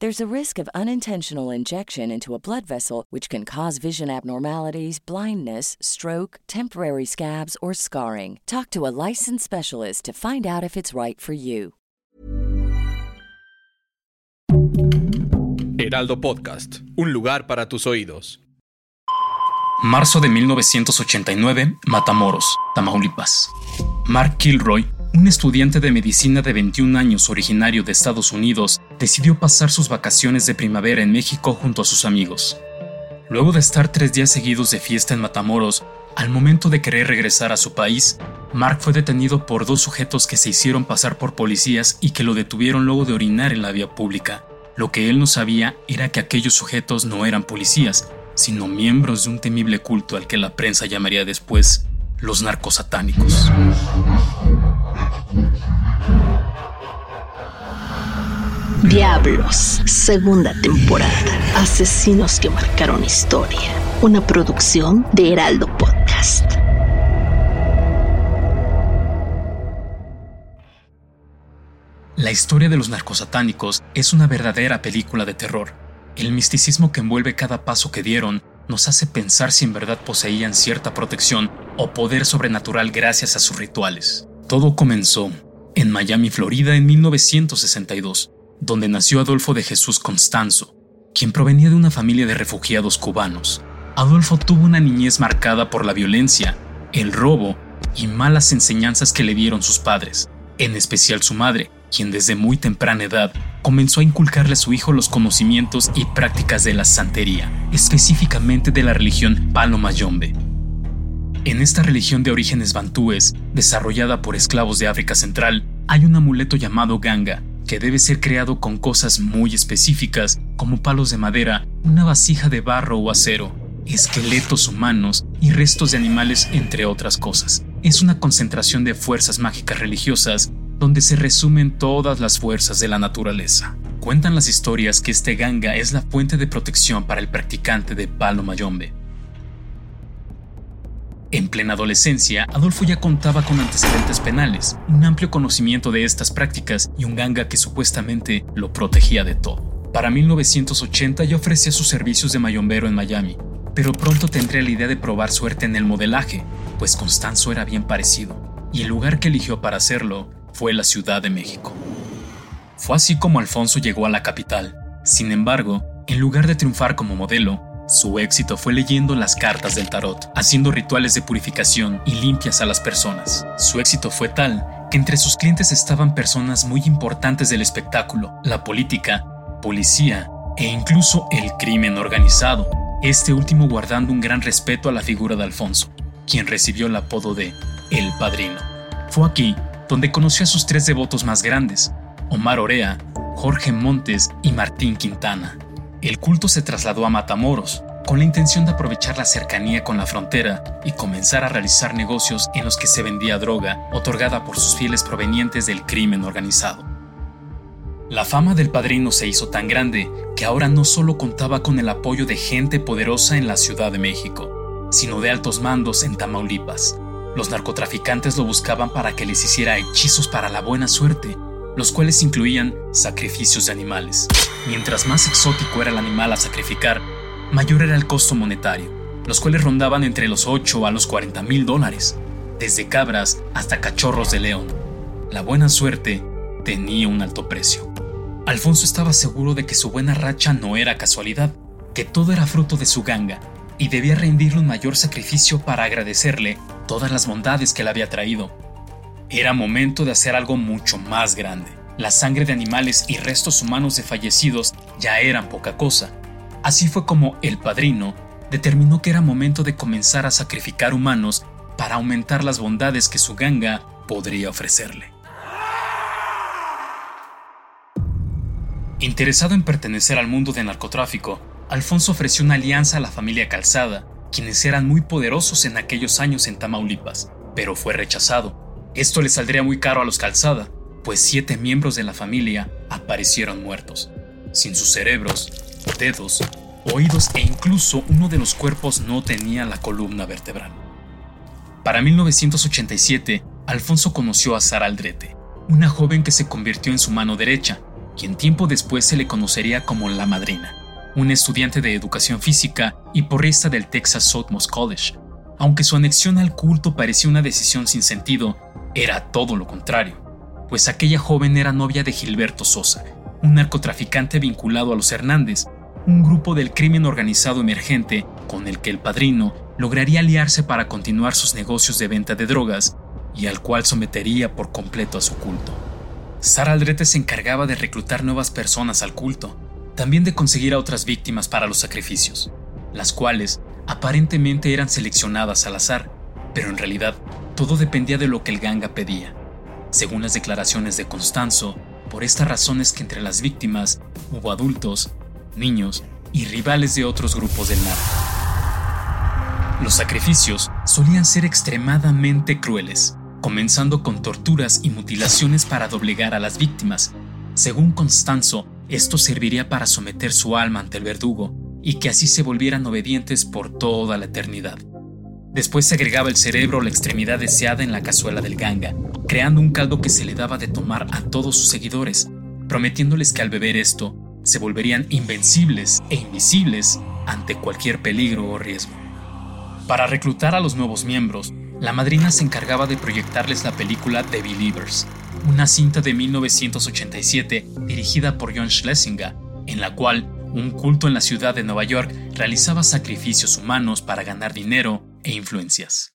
There's a risk of unintentional injection into a blood vessel, which can cause vision abnormalities, blindness, stroke, temporary scabs, or scarring. Talk to a licensed specialist to find out if it's right for you. Heraldo Podcast, un lugar para tus oídos. Marzo de 1989, Matamoros, Tamaulipas. Mark Kilroy, un estudiante de medicina de 21 años originario de Estados Unidos, decidió pasar sus vacaciones de primavera en México junto a sus amigos. Luego de estar tres días seguidos de fiesta en Matamoros, al momento de querer regresar a su país, Mark fue detenido por dos sujetos que se hicieron pasar por policías y que lo detuvieron luego de orinar en la vía pública. Lo que él no sabía era que aquellos sujetos no eran policías, sino miembros de un temible culto al que la prensa llamaría después los narcosatánicos. Diablos, segunda temporada. Asesinos que marcaron historia. Una producción de Heraldo Podcast. La historia de los narcosatánicos es una verdadera película de terror. El misticismo que envuelve cada paso que dieron nos hace pensar si en verdad poseían cierta protección o poder sobrenatural gracias a sus rituales. Todo comenzó en Miami, Florida, en 1962, donde nació Adolfo de Jesús Constanzo, quien provenía de una familia de refugiados cubanos. Adolfo tuvo una niñez marcada por la violencia, el robo y malas enseñanzas que le dieron sus padres, en especial su madre, quien desde muy temprana edad comenzó a inculcarle a su hijo los conocimientos y prácticas de la santería, específicamente de la religión Palo Mayombe. En esta religión de orígenes bantúes, desarrollada por esclavos de África Central, hay un amuleto llamado ganga, que debe ser creado con cosas muy específicas, como palos de madera, una vasija de barro o acero, esqueletos humanos y restos de animales, entre otras cosas. Es una concentración de fuerzas mágicas religiosas donde se resumen todas las fuerzas de la naturaleza. Cuentan las historias que este ganga es la fuente de protección para el practicante de palo mayombe. En plena adolescencia, Adolfo ya contaba con antecedentes penales, un amplio conocimiento de estas prácticas y un ganga que supuestamente lo protegía de todo. Para 1980 ya ofrecía sus servicios de mayombero en Miami, pero pronto tendría la idea de probar suerte en el modelaje, pues Constanzo era bien parecido, y el lugar que eligió para hacerlo fue la Ciudad de México. Fue así como Alfonso llegó a la capital. Sin embargo, en lugar de triunfar como modelo, su éxito fue leyendo las cartas del tarot, haciendo rituales de purificación y limpias a las personas. Su éxito fue tal que entre sus clientes estaban personas muy importantes del espectáculo, la política, policía e incluso el crimen organizado, este último guardando un gran respeto a la figura de Alfonso. quien recibió el apodo de El Padrino. Fue aquí donde conoció a sus tres devotos más grandes, Omar Orea, Jorge Montes y Martín Quintana. El culto se trasladó a Matamoros, con la intención de aprovechar la cercanía con la frontera y comenzar a realizar negocios en los que se vendía droga otorgada por sus fieles provenientes del crimen organizado. La fama del padrino se hizo tan grande que ahora no solo contaba con el apoyo de gente poderosa en la Ciudad de México, sino de altos mandos en Tamaulipas. Los narcotraficantes lo buscaban para que les hiciera hechizos para la buena suerte, los cuales incluían sacrificios de animales. Mientras más exótico era el animal a sacrificar, mayor era el costo monetario, los cuales rondaban entre los 8 a los 40 mil dólares, desde cabras hasta cachorros de león. La buena suerte tenía un alto precio. Alfonso estaba seguro de que su buena racha no era casualidad, que todo era fruto de su ganga, y debía rendirle un mayor sacrificio para agradecerle todas las bondades que le había traído. Era momento de hacer algo mucho más grande. La sangre de animales y restos humanos de fallecidos ya eran poca cosa. Así fue como el padrino determinó que era momento de comenzar a sacrificar humanos para aumentar las bondades que su ganga podría ofrecerle. Interesado en pertenecer al mundo del narcotráfico, Alfonso ofreció una alianza a la familia Calzada, quienes eran muy poderosos en aquellos años en Tamaulipas, pero fue rechazado. Esto le saldría muy caro a los Calzada, pues siete miembros de la familia aparecieron muertos, sin sus cerebros, dedos, oídos e incluso uno de los cuerpos no tenía la columna vertebral. Para 1987, Alfonso conoció a Sara Aldrete, una joven que se convirtió en su mano derecha, quien tiempo después se le conocería como la madrina, un estudiante de educación física y porrista del Texas Southmost College. Aunque su anexión al culto parecía una decisión sin sentido, era todo lo contrario, pues aquella joven era novia de Gilberto Sosa, un narcotraficante vinculado a los Hernández, un grupo del crimen organizado emergente con el que el padrino lograría aliarse para continuar sus negocios de venta de drogas y al cual sometería por completo a su culto. Sara Aldrete se encargaba de reclutar nuevas personas al culto, también de conseguir a otras víctimas para los sacrificios, las cuales aparentemente eran seleccionadas al azar, pero en realidad todo dependía de lo que el ganga pedía. Según las declaraciones de Constanzo, por estas razones que entre las víctimas hubo adultos, niños y rivales de otros grupos del narco. Los sacrificios solían ser extremadamente crueles, comenzando con torturas y mutilaciones para doblegar a las víctimas. Según Constanzo, esto serviría para someter su alma ante el verdugo y que así se volvieran obedientes por toda la eternidad. Después se agregaba el cerebro o la extremidad deseada en la cazuela del ganga, creando un caldo que se le daba de tomar a todos sus seguidores, prometiéndoles que al beber esto se volverían invencibles e invisibles ante cualquier peligro o riesgo. Para reclutar a los nuevos miembros, la madrina se encargaba de proyectarles la película The Believers, una cinta de 1987 dirigida por John Schlesinger, en la cual un culto en la ciudad de Nueva York realizaba sacrificios humanos para ganar dinero e influencias.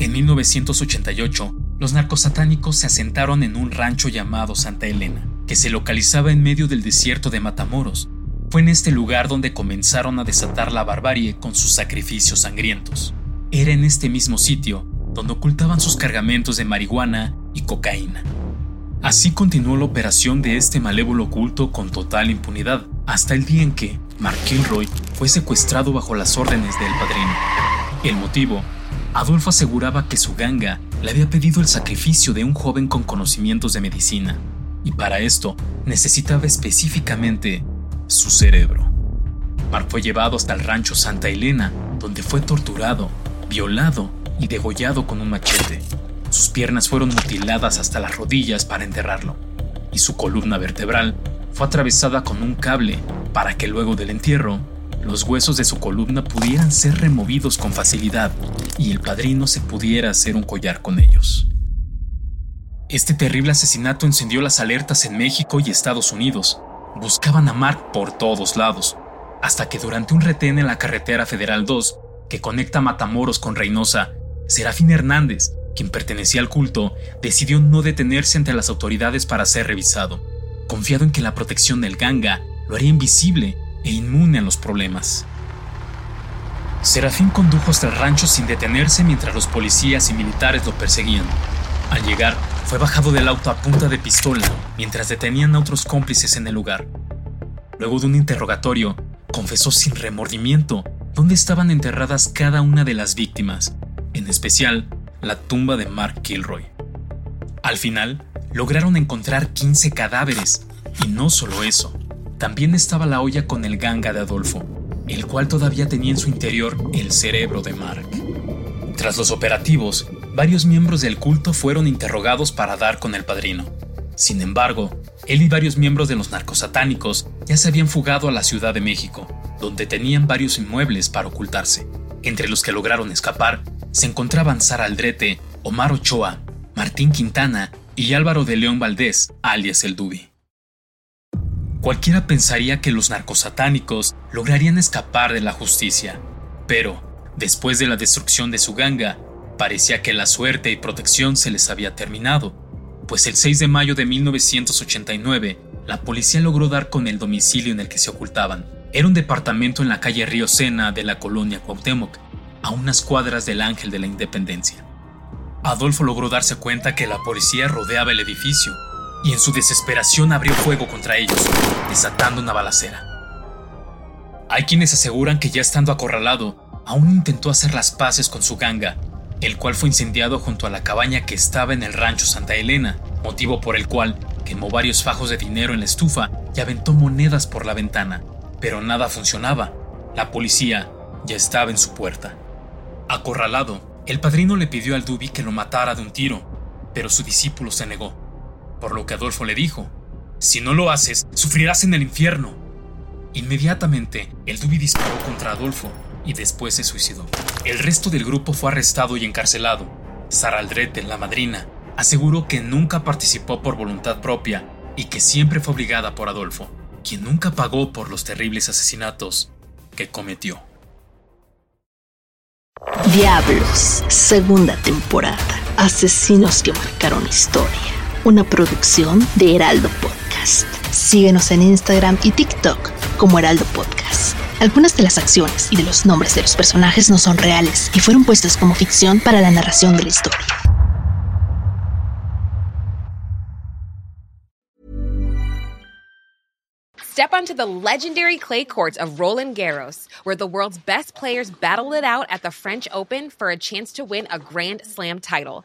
En 1988, los narcosatánicos se asentaron en un rancho llamado Santa Elena, que se localizaba en medio del desierto de Matamoros. Fue en este lugar donde comenzaron a desatar la barbarie con sus sacrificios sangrientos. Era en este mismo sitio donde ocultaban sus cargamentos de marihuana y cocaína. Así continuó la operación de este malévolo culto con total impunidad, hasta el día en que Mark Kilroy fue secuestrado bajo las órdenes del padrino. El motivo, Adolfo aseguraba que su ganga le había pedido el sacrificio de un joven con conocimientos de medicina, y para esto necesitaba específicamente su cerebro. Mark fue llevado hasta el rancho Santa Elena, donde fue torturado, violado y degollado con un machete. Sus piernas fueron mutiladas hasta las rodillas para enterrarlo, y su columna vertebral fue atravesada con un cable para que luego del entierro los huesos de su columna pudieran ser removidos con facilidad y el padrino se pudiera hacer un collar con ellos. Este terrible asesinato encendió las alertas en México y Estados Unidos. Buscaban a Mark por todos lados, hasta que durante un retén en la carretera Federal 2, que conecta Matamoros con Reynosa, Serafín Hernández, quien pertenecía al culto, decidió no detenerse ante las autoridades para ser revisado, confiado en que la protección del ganga lo haría invisible e inmune a los problemas. Serafín condujo hasta el rancho sin detenerse mientras los policías y militares lo perseguían. Al llegar, fue bajado del auto a punta de pistola mientras detenían a otros cómplices en el lugar. Luego de un interrogatorio, confesó sin remordimiento dónde estaban enterradas cada una de las víctimas, en especial la tumba de Mark Kilroy. Al final, lograron encontrar 15 cadáveres, y no solo eso, también estaba la olla con el ganga de Adolfo, el cual todavía tenía en su interior el cerebro de Mark. Tras los operativos, varios miembros del culto fueron interrogados para dar con el padrino. Sin embargo, él y varios miembros de los narcosatánicos ya se habían fugado a la Ciudad de México, donde tenían varios inmuebles para ocultarse. Entre los que lograron escapar se encontraban Sara Aldrete, Omar Ochoa, Martín Quintana y Álvaro de León Valdés, alias el Dubi. Cualquiera pensaría que los narcosatánicos lograrían escapar de la justicia, pero, después de la destrucción de su ganga, parecía que la suerte y protección se les había terminado, pues el 6 de mayo de 1989, la policía logró dar con el domicilio en el que se ocultaban. Era un departamento en la calle Río Sena de la colonia Cuauhtémoc, a unas cuadras del Ángel de la Independencia. Adolfo logró darse cuenta que la policía rodeaba el edificio y en su desesperación abrió fuego contra ellos, desatando una balacera. Hay quienes aseguran que ya estando acorralado, aún intentó hacer las paces con su ganga, el cual fue incendiado junto a la cabaña que estaba en el rancho Santa Elena, motivo por el cual quemó varios fajos de dinero en la estufa y aventó monedas por la ventana, pero nada funcionaba. La policía ya estaba en su puerta. Acorralado, el padrino le pidió al Dubi que lo matara de un tiro, pero su discípulo se negó por lo que Adolfo le dijo, si no lo haces, sufrirás en el infierno. Inmediatamente, el Dubi disparó contra Adolfo y después se suicidó. El resto del grupo fue arrestado y encarcelado. Sara Aldrete, la madrina, aseguró que nunca participó por voluntad propia y que siempre fue obligada por Adolfo, quien nunca pagó por los terribles asesinatos que cometió. Diablos, segunda temporada. Asesinos que marcaron historia una producción de Heraldo Podcast. Síguenos en Instagram y TikTok como Heraldo Podcast. Algunas de las acciones y de los nombres de los personajes no son reales y fueron puestos como ficción para la narración de la historia. Step onto the legendary clay courts of Roland Garros, where the world's best players battle it out at the French Open for a chance to win a Grand Slam title.